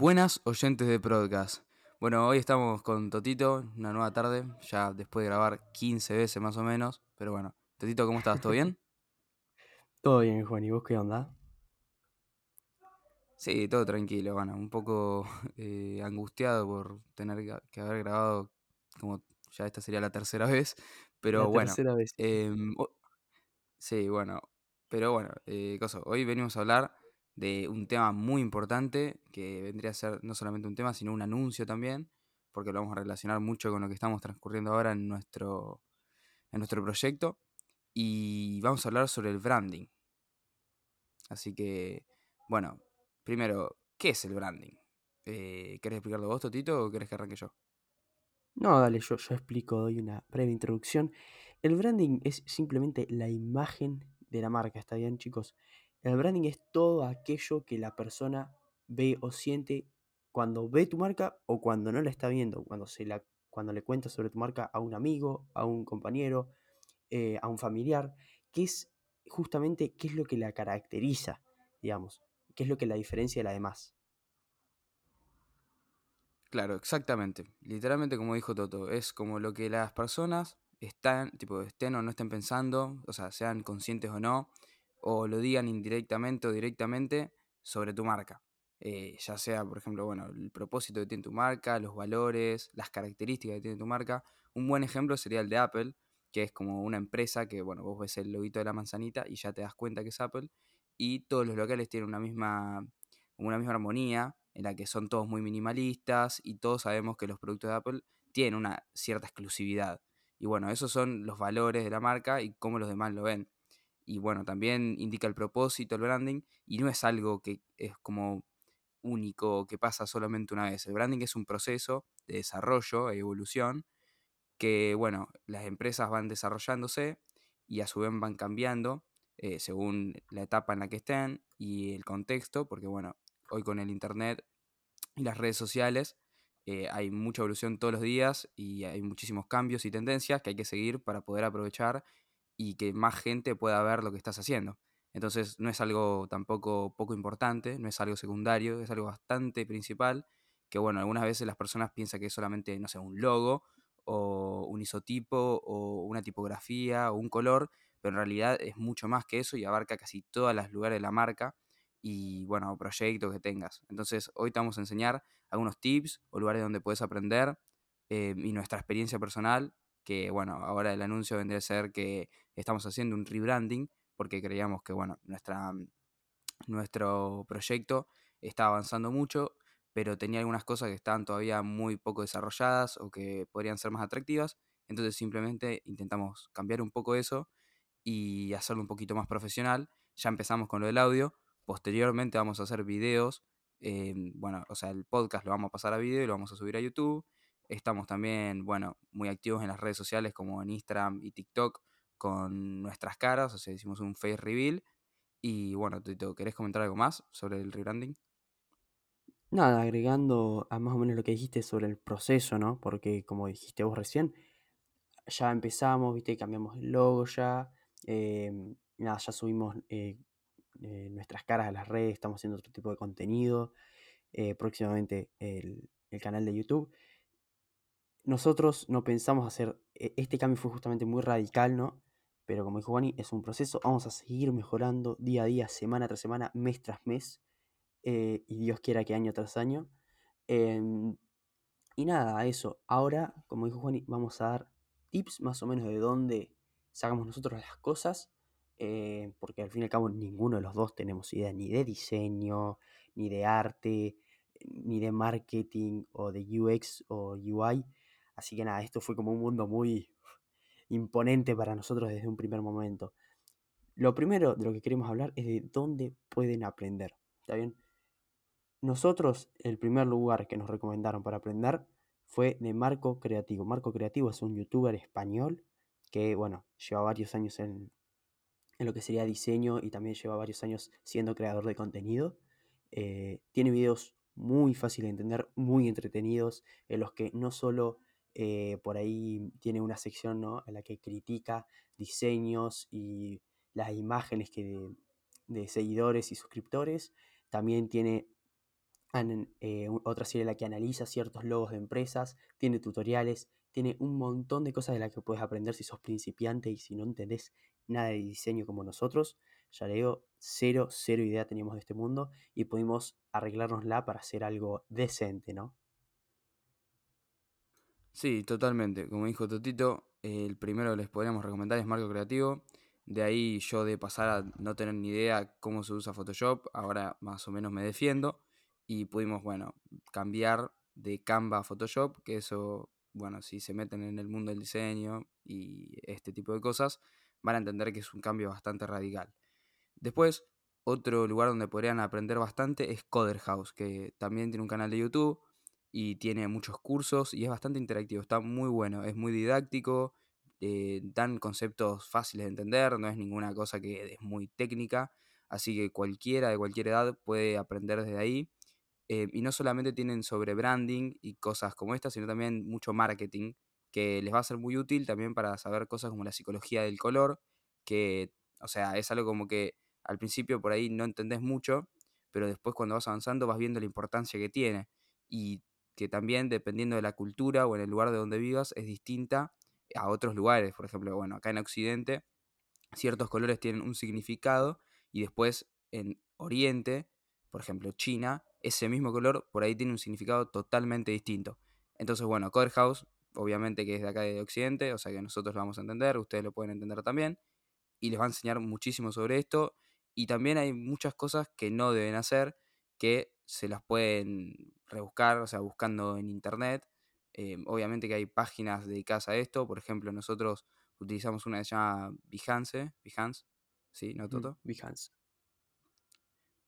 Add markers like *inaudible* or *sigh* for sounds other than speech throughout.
Buenas oyentes de podcast. Bueno, hoy estamos con Totito, una nueva tarde, ya después de grabar 15 veces más o menos. Pero bueno, Totito, ¿cómo estás? ¿Todo bien? *laughs* Todo bien, Juan. ¿Y vos qué onda? Sí, todo tranquilo, bueno, un poco *laughs* eh, angustiado por tener que- haber grabado, como ya esta sería la tercera *laughs* vez, pero La bueno, tercera vez. em, sí, bueno, pero bueno, eh, hoy venimos a hablar de un tema muy importante que vendría a ser no solamente un tema, sino un anuncio también, porque lo vamos a relacionar mucho con lo que estamos transcurriendo ahora en nuestro, en nuestro proyecto, y vamos a hablar sobre el branding. Así que, bueno, primero, ¿qué es el branding? Eh, ¿Querés explicarlo vos, Totito, o querés que arranque yo? No, dale, yo, yo explico, doy una breve introducción. El branding es simplemente la imagen de la marca, ¿está bien, chicos? El branding es todo aquello que la persona ve o siente cuando ve tu marca o cuando no la está viendo, cuando, se la, cuando le cuentas sobre tu marca a un amigo, a un compañero, eh, a un familiar, que es justamente qué es lo que la caracteriza, digamos, qué es lo que la diferencia de la demás. Claro, exactamente. Literalmente como dijo Toto, es como lo que las personas están, tipo, estén o no estén pensando, o sea, sean conscientes o no, o lo digan indirectamente o directamente sobre tu marca. Eh, ya sea, por ejemplo, bueno, el propósito que tiene tu marca, los valores, las características que tiene tu marca. Un buen ejemplo sería el de Apple, que es como una empresa que, bueno, vos ves el loguito de la manzanita y ya te das cuenta que es Apple, y todos los locales tienen una misma, una misma armonía, en la que son todos muy minimalistas y todos sabemos que los productos de Apple tienen una cierta exclusividad. Y bueno, esos son los valores de la marca y cómo los demás lo ven. Y bueno, también indica el propósito, el branding, y no es algo que es como único, que pasa solamente una vez. El branding es un proceso de desarrollo evolución que, bueno, las empresas van desarrollándose y a su vez van cambiando eh, según la etapa en la que estén y el contexto, porque, bueno, hoy con el Internet y las redes sociales eh, hay mucha evolución todos los días y hay muchísimos cambios y tendencias que hay que seguir para poder aprovechar y que más gente pueda ver lo que estás haciendo. Entonces no es algo tampoco poco importante, no es algo secundario, es algo bastante principal, que bueno, algunas veces las personas piensan que es solamente, no sé, un logo o un isotipo o una tipografía o un color, pero en realidad es mucho más que eso y abarca casi todos los lugares de la marca y bueno, proyectos que tengas. Entonces hoy te vamos a enseñar algunos tips o lugares donde puedes aprender eh, y nuestra experiencia personal, que bueno, ahora el anuncio vendría a ser que estamos haciendo un rebranding porque creíamos que bueno, nuestra, nuestro proyecto está avanzando mucho, pero tenía algunas cosas que estaban todavía muy poco desarrolladas o que podrían ser más atractivas. Entonces simplemente intentamos cambiar un poco eso y hacerlo un poquito más profesional. Ya empezamos con lo del audio. Posteriormente vamos a hacer videos. eh, bueno, o sea, el podcast lo vamos a pasar a video y lo vamos a subir a YouTube. Estamos también, bueno, muy activos en las redes sociales como en Instagram y TikTok con nuestras caras. O sea, hicimos un face reveal. Y bueno, Tito, ¿querés comentar algo más sobre el rebranding? Nada, agregando a más o menos lo que dijiste sobre el proceso, ¿no? Porque como dijiste vos recién, ya empezamos, viste, cambiamos el logo ya, em, nada, ya subimos eh, eh, nuestras caras a las redes, estamos haciendo otro tipo de contenido, eh, próximamente el, el canal de YouTube. Nosotros no pensamos hacer, e- este cambio fue justamente muy radical, ¿no? Pero como dijo Juani, es un proceso, vamos a seguir mejorando día a día, semana tras semana, mes tras mes, eh, y Dios quiera que año tras año. Em, y nada, eso. Ahora, como dijo Juani, vamos a dar tips más o menos de dónde sacamos nosotros las cosas, eh, porque al fin y al cabo ninguno de los dos tenemos idea ni de diseño, ni de arte, ni de marketing o de UX o UI. Así que nada, esto fue como un mundo muy imponente para nosotros desde un primer momento. Lo primero de lo que queremos hablar es de dónde pueden aprender. ¿Está bien? Nosotros, el primer lugar que nos recomendaron para aprender fue de Marco Creativo. Marco Creativo es un youtuber español que, bueno, lleva varios años en, en lo que sería diseño y también lleva varios años siendo creador de contenido. Eh, tiene videos muy fáciles de entender, muy entretenidos, en los que no solo eh, por ahí tiene una sección ¿no? en la que critica diseños y las imágenes que de, seguidores y suscriptores, también tiene eh, otra serie en la que analiza ciertos logos de empresas, tiene tutoriales, tiene un montón de cosas de las que puedes aprender si sos principiante y si no entendés nada de diseño como nosotros. Ya le digo, cero, cero idea teníamos de este mundo y pudimos arreglárnosla para hacer algo decente, ¿no? Sí, totalmente. Como dijo Totito, el primero que les podríamos recomendar es Marco Creativo. De ahí yo de pasar a no tener ni idea cómo se usa Photoshop, ahora más o menos me defiendo. Y pudimos, bueno, cambiar de Canva a Photoshop, que eso, bueno, si se meten en el mundo del diseño y este tipo de cosas, van a entender que es un cambio bastante radical. Después, otro lugar donde podrían aprender bastante es Coder House, que también tiene un canal de YouTube y tiene muchos cursos y es bastante interactivo, está muy bueno, es muy didáctico, eh, dan conceptos fáciles de entender, no es ninguna cosa que es muy técnica, así que cualquiera de cualquier edad puede aprender desde ahí. Eh, y no solamente tienen sobre branding y cosas como estas, sino también mucho marketing, que les va a ser muy útil también para saber cosas como la psicología del color, que, o sea, es algo como que al principio por ahí no entendés mucho, pero después cuando vas avanzando vas viendo la importancia que tiene. Y que también dependiendo de la cultura o en el lugar de donde vivas es distinta a otros lugares. Por ejemplo, bueno, acá en Occidente ciertos colores tienen un significado y después en Oriente, por ejemplo China, ese mismo color por ahí tiene un significado totalmente distinto. Entonces, bueno, Coder House, obviamente que es de acá de Occidente, o sea que nosotros lo vamos a entender, ustedes lo pueden entender también, y les va a enseñar muchísimo sobre esto. Y también hay muchas cosas que no deben hacer, que se las pueden rebuscar, o sea, buscando en internet. Eh, obviamente que hay páginas dedicadas a esto, por ejemplo, nosotros utilizamos una que se llama Behance, Behance, ¿sí? ¿No, mm, Toto? Behance.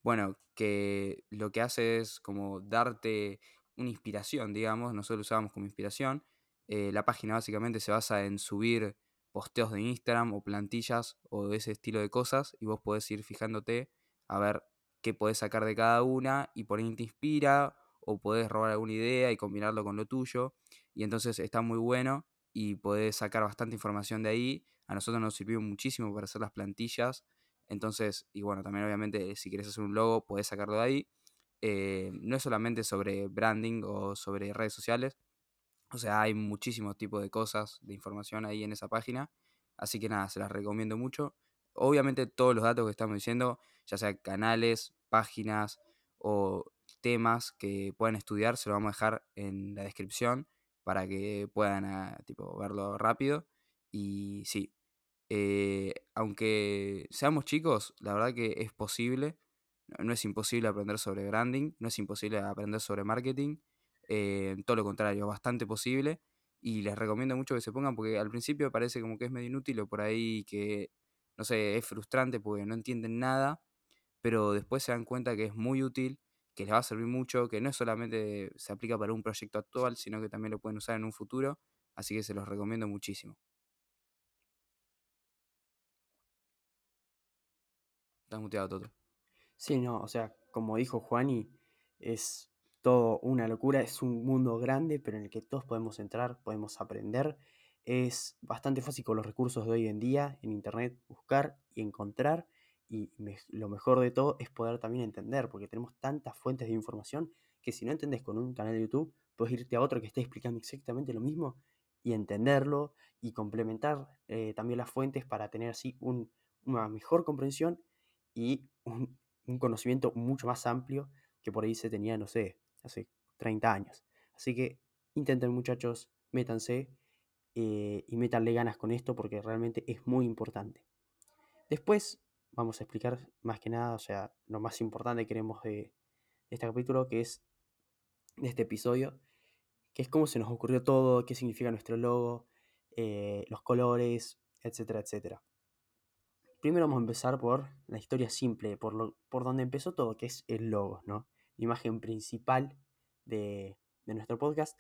Bueno, que lo que hace es como darte una inspiración, digamos, nosotros lo usábamos como inspiración. Eh, la página básicamente se basa en subir posteos de Instagram o plantillas o ese estilo de cosas y vos podés ir fijándote a ver qué podés sacar de cada una y por ahí te inspira o podés robar alguna idea y combinarlo con lo tuyo. Y entonces está muy bueno y podés sacar bastante información de ahí. A nosotros nos sirvió muchísimo para hacer las plantillas. Entonces, y bueno, también obviamente si quieres hacer un logo, podés sacarlo de ahí. Eh, no es solamente sobre branding o sobre redes sociales. O sea, hay muchísimos tipos de cosas, de información ahí en esa página. Así que nada, se las recomiendo mucho. Obviamente todos los datos que estamos diciendo, ya sea canales, páginas o temas que puedan estudiar, se lo vamos a dejar en la descripción para que puedan ah, tipo, verlo rápido. Y sí, eh, aunque seamos chicos, la verdad que es posible. No es imposible aprender sobre branding, no es imposible aprender sobre marketing. Eh, todo lo contrario, bastante posible. Y les recomiendo mucho que se pongan porque al principio parece como que es medio inútil o por ahí que no sé, es frustrante porque no entienden nada, pero después se dan cuenta que es muy útil, que les va a servir mucho, que no solamente se aplica para un proyecto actual, sino que también lo pueden usar en un futuro, así que se los recomiendo muchísimo. Estás muteado, Toto. Sí, no, o sea, como dijo Juani, es todo una locura, es un mundo grande, pero en el que todos podemos entrar, podemos aprender es bastante fácil con los recursos de hoy en día en Internet buscar y encontrar. Y lo mejor de todo es poder también entender, porque tenemos tantas fuentes de información que si no entendés con un canal de YouTube, puedes irte a otro que esté explicando exactamente lo mismo y entenderlo y complementar eh, también las fuentes para tener así una mejor comprensión y un, un, conocimiento mucho más amplio que por ahí se tenía, no sé, hace 30 años. Así que intenten muchachos, métanse eh, y métanle ganas con esto porque realmente es muy importante. Después vamos a explicar más que nada, o sea, lo más importante que queremos de, este capítulo, que es de este episodio, que es cómo se nos ocurrió todo, qué significa nuestro logo, eh, los colores, etcétera, etcétera. Primero vamos a empezar por la historia simple, por, lo, por donde empezó todo, que es el logo, ¿no? La imagen principal de, de nuestro podcast.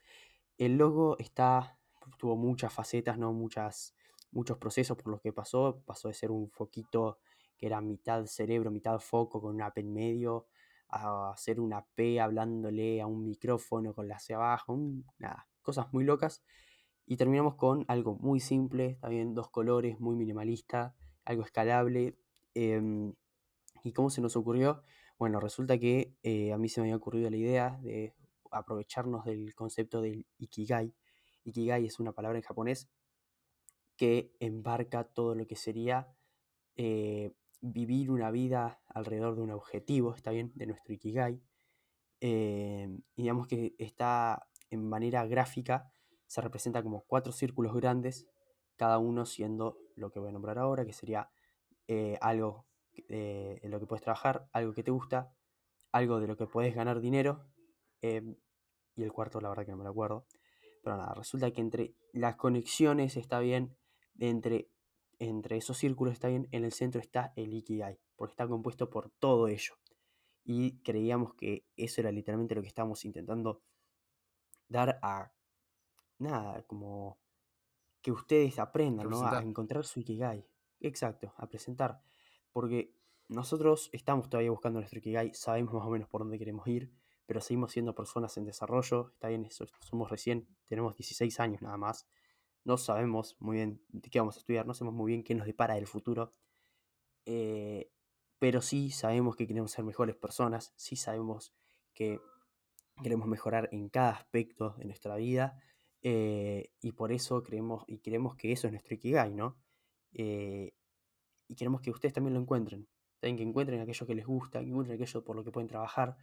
El logo está tuvo muchas facetas, ¿no? Muchas, muchos procesos por los que pasó. Pasó de ser un foquito que era mitad cerebro, mitad foco con una P en medio, a hacer una P hablándole a un micrófono con la C abajo, nada, cosas muy locas. Y terminamos con algo muy simple, también dos colores, muy minimalista, algo escalable. Em, ¿Y cómo se nos ocurrió? Bueno, resulta que eh, a mí se me había ocurrido la idea de aprovecharnos del concepto del Ikigai. Ikigai es una palabra en japonés que embarca todo lo que sería eh, vivir una vida alrededor de un objetivo, ¿está bien? De nuestro Ikigai. Eh, digamos que está en manera gráfica, se representa como cuatro círculos grandes, cada uno siendo lo que voy a nombrar ahora, que sería eh, algo en lo que puedes trabajar, algo que te gusta, algo de lo que puedes ganar dinero, y el cuarto la verdad que no me lo acuerdo. Pero nada, resulta que entre las conexiones está bien, entre, entre esos círculos está bien, en el centro está el Ikigai, porque está compuesto por todo ello. Y creíamos que eso era literalmente lo que estábamos intentando dar a nada, como que ustedes aprendan, ¿no? A encontrar su Ikigai. Exacto, a presentar. Porque nosotros estamos todavía buscando nuestro Ikigai, sabemos más o menos por dónde queremos ir, pero seguimos siendo personas en desarrollo, está bien, somos recién, tenemos 16 años nada más, no sabemos muy bien de qué vamos a estudiar, no sabemos muy bien qué nos depara el futuro, eh, pero sí sabemos que queremos ser mejores personas, sí sabemos que queremos mejorar en cada aspecto de nuestra vida, eh, y por eso creemos, y creemos que eso es nuestro Ikigai, ¿no? Eh, y queremos que ustedes también lo encuentren, también que encuentren aquello que les gusta, que encuentren aquello por lo que pueden trabajar,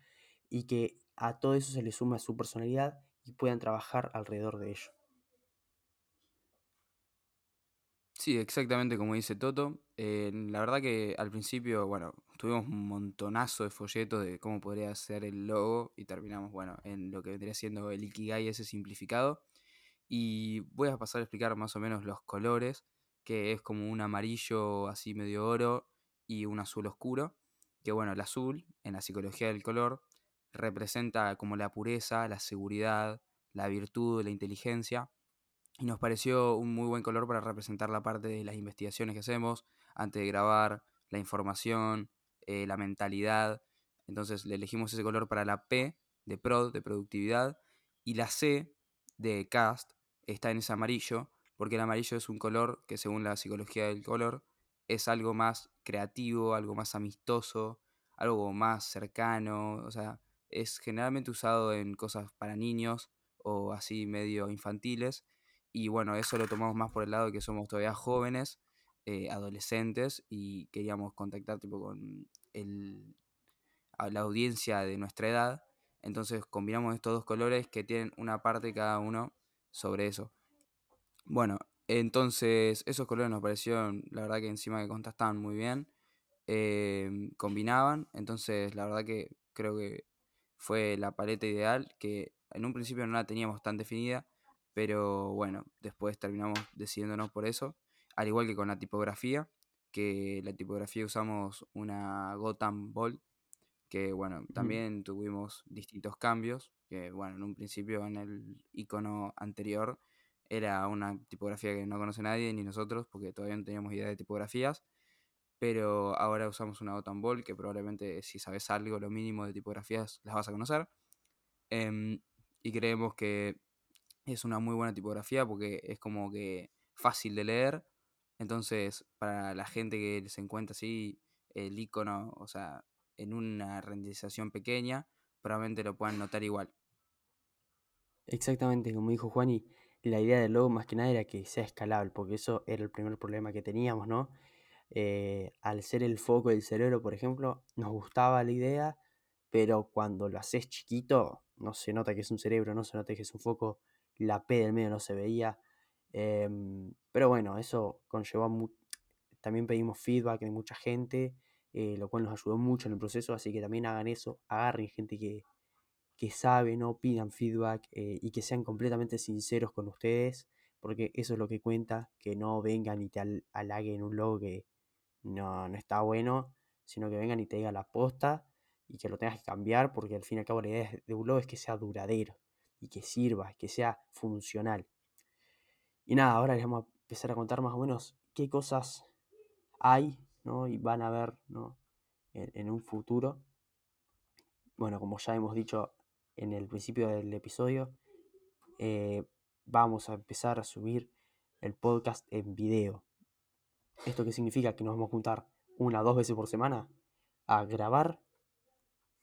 y que a todo eso se le suma su personalidad y puedan trabajar alrededor de ello. Sí, exactamente como dice Toto. Eh, la verdad que al principio, bueno, tuvimos un montonazo de folletos de cómo podría ser el logo y terminamos, bueno, en lo que vendría siendo el Ikigai ese simplificado. Y voy a pasar a explicar más o menos los colores, que es como un amarillo así medio oro y un azul oscuro. Que bueno, el azul, en la psicología del color, representa como la pureza, la seguridad, la virtud, la inteligencia. Y nos pareció un muy buen color para representar la parte de las investigaciones que hacemos antes de grabar, la información, eh, la mentalidad. Entonces le elegimos ese color para la P de prod, de productividad. Y la C de cast está en ese amarillo, porque el amarillo es un color que según la psicología del color es algo más creativo, algo más amistoso, algo más cercano, o sea, es generalmente usado en cosas para niños o así medio infantiles. Y bueno, eso lo tomamos más por el lado de que somos todavía jóvenes, eh, adolescentes, y queríamos contactar tipo con el, a la audiencia de nuestra edad. Entonces combinamos estos dos colores que tienen una parte cada uno sobre eso. Bueno, entonces esos colores nos parecieron, la verdad que encima que contrastaban muy bien, eh, combinaban, entonces la verdad que creo que fue la paleta ideal, que en un principio no la teníamos tan definida, pero bueno, después terminamos decidiéndonos por eso, al igual que con la tipografía, que la tipografía usamos una Gotham Bold, que bueno, también tuvimos distintos cambios, que bueno, en un principio en el icono anterior era una tipografía que no conoce nadie ni nosotros, porque todavía no teníamos idea de tipografías, pero ahora usamos una Ball, que probablemente si sabes algo, lo mínimo de tipografías, las vas a conocer. Em, y creemos que es una muy buena tipografía porque es como que fácil de leer. Entonces, para la gente que se encuentra así, el icono, o sea, en una renderización pequeña, probablemente lo puedan notar igual. Exactamente, como dijo Juan, y la idea del logo más que nada era que sea escalable, porque eso era el primer problema que teníamos, ¿no? Eh, al ser el foco del cerebro, por ejemplo, nos gustaba la idea, pero cuando lo haces chiquito, no se nota que es un cerebro, no se nota que es un foco, la P del medio no se veía. Em, pero bueno, eso conllevó También pedimos feedback de mucha gente, eh, lo cual nos ayudó mucho en el proceso, así que también hagan eso, agarren gente que, que sabe, no pidan feedback eh, y que sean completamente sinceros con ustedes, porque eso es lo que cuenta, que no vengan y te halaguen un logo que, no, no está bueno, sino que vengan y te digan la posta y que lo tengas que cambiar, porque al fin y al cabo la idea de un blog es que sea duradero y que sirva, que sea funcional. Y nada, ahora les vamos a empezar a contar más o menos qué cosas hay ¿no? y van a ver ¿no? en, un futuro. Bueno, como ya hemos dicho en el principio del episodio, eh, vamos a empezar a subir el podcast en video. ¿Esto qué significa? Que nos vamos a juntar una o dos veces por semana a grabar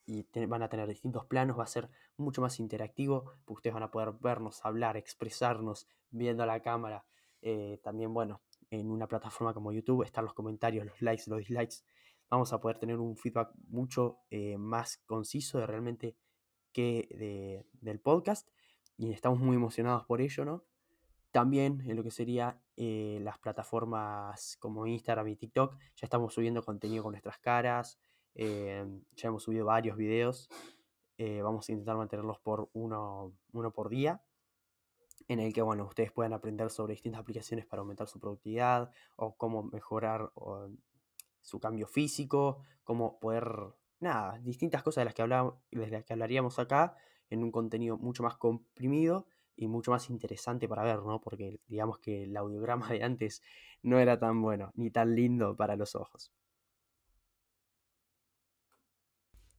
y van a tener distintos planos, va a ser mucho más interactivo, ustedes van a poder vernos, hablar, expresarnos, viendo la cámara. Eh, también, bueno, en una plataforma como YouTube están los comentarios, los likes, los dislikes. Vamos a poder tener un feedback mucho eh, más conciso de realmente que del podcast y estamos muy emocionados por ello, ¿no? También en lo que sería eh, las plataformas como Instagram y TikTok, ya estamos subiendo contenido con nuestras caras, eh, ya hemos subido varios videos, eh, vamos a intentar mantenerlos por uno, uno por día, en el que, bueno, ustedes puedan aprender sobre distintas aplicaciones para aumentar su productividad o cómo mejorar su cambio físico, cómo poder, nada, distintas cosas de las que, de las que hablaríamos acá en un contenido mucho más comprimido y mucho más interesante para ver, ¿no? Porque digamos que el audiograma de antes no era tan bueno ni tan lindo para los ojos.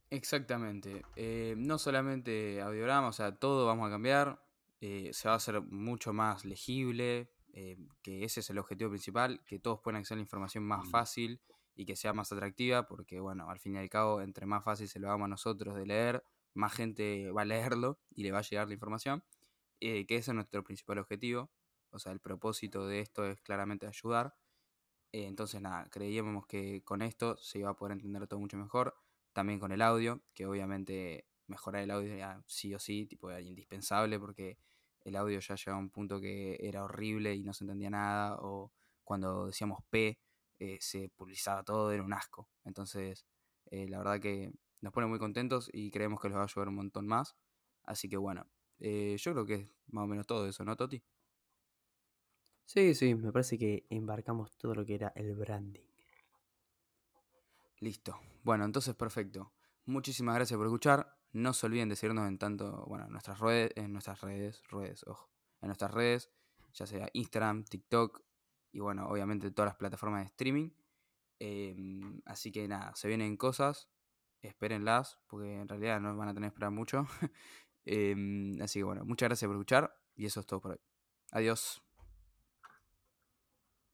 Exactamente. Eh, no solamente audiograma, o sea, todo vamos a cambiar. Eh, se va a hacer mucho más legible, eh, que ese es el objetivo principal, que todos puedan acceder a la información más fácil y que sea más atractiva, porque bueno, al fin y al cabo, entre más fácil se lo hagamos a nosotros de leer, más gente va a leerlo y le va a llegar la información, eh, que ese es nuestro principal objetivo. O sea, el propósito de esto es claramente ayudar. Eh, entonces, nada, creíamos que con esto se iba a poder entender todo mucho mejor. También con el audio, que obviamente mejorar el audio era sí o sí, tipo, era indispensable porque el audio ya llegaba a un punto que era horrible y no se entendía nada. O cuando decíamos P, eh, se publicaba todo, era un asco. Entonces, la verdad que nos pone muy contentos y creemos que les va a ayudar un montón más. Así que bueno, eh, yo creo que es más o menos todo eso, ¿no, Toti? Sí, sí, me parece que embarcamos todo lo que era el branding. Listo. Bueno, entonces perfecto. Muchísimas gracias por escuchar. No se olviden de seguirnos en tanto, bueno, en nuestras redes, en nuestras redes, redes, ojo, en nuestras redes, ya sea Instagram, TikTok y bueno, obviamente todas las plataformas de streaming. Em, así que nada, se vienen cosas espérenlas, porque en realidad no van a tener que esperar mucho. *laughs* Em, así que bueno, muchas gracias por escuchar y eso es todo por hoy. Adiós.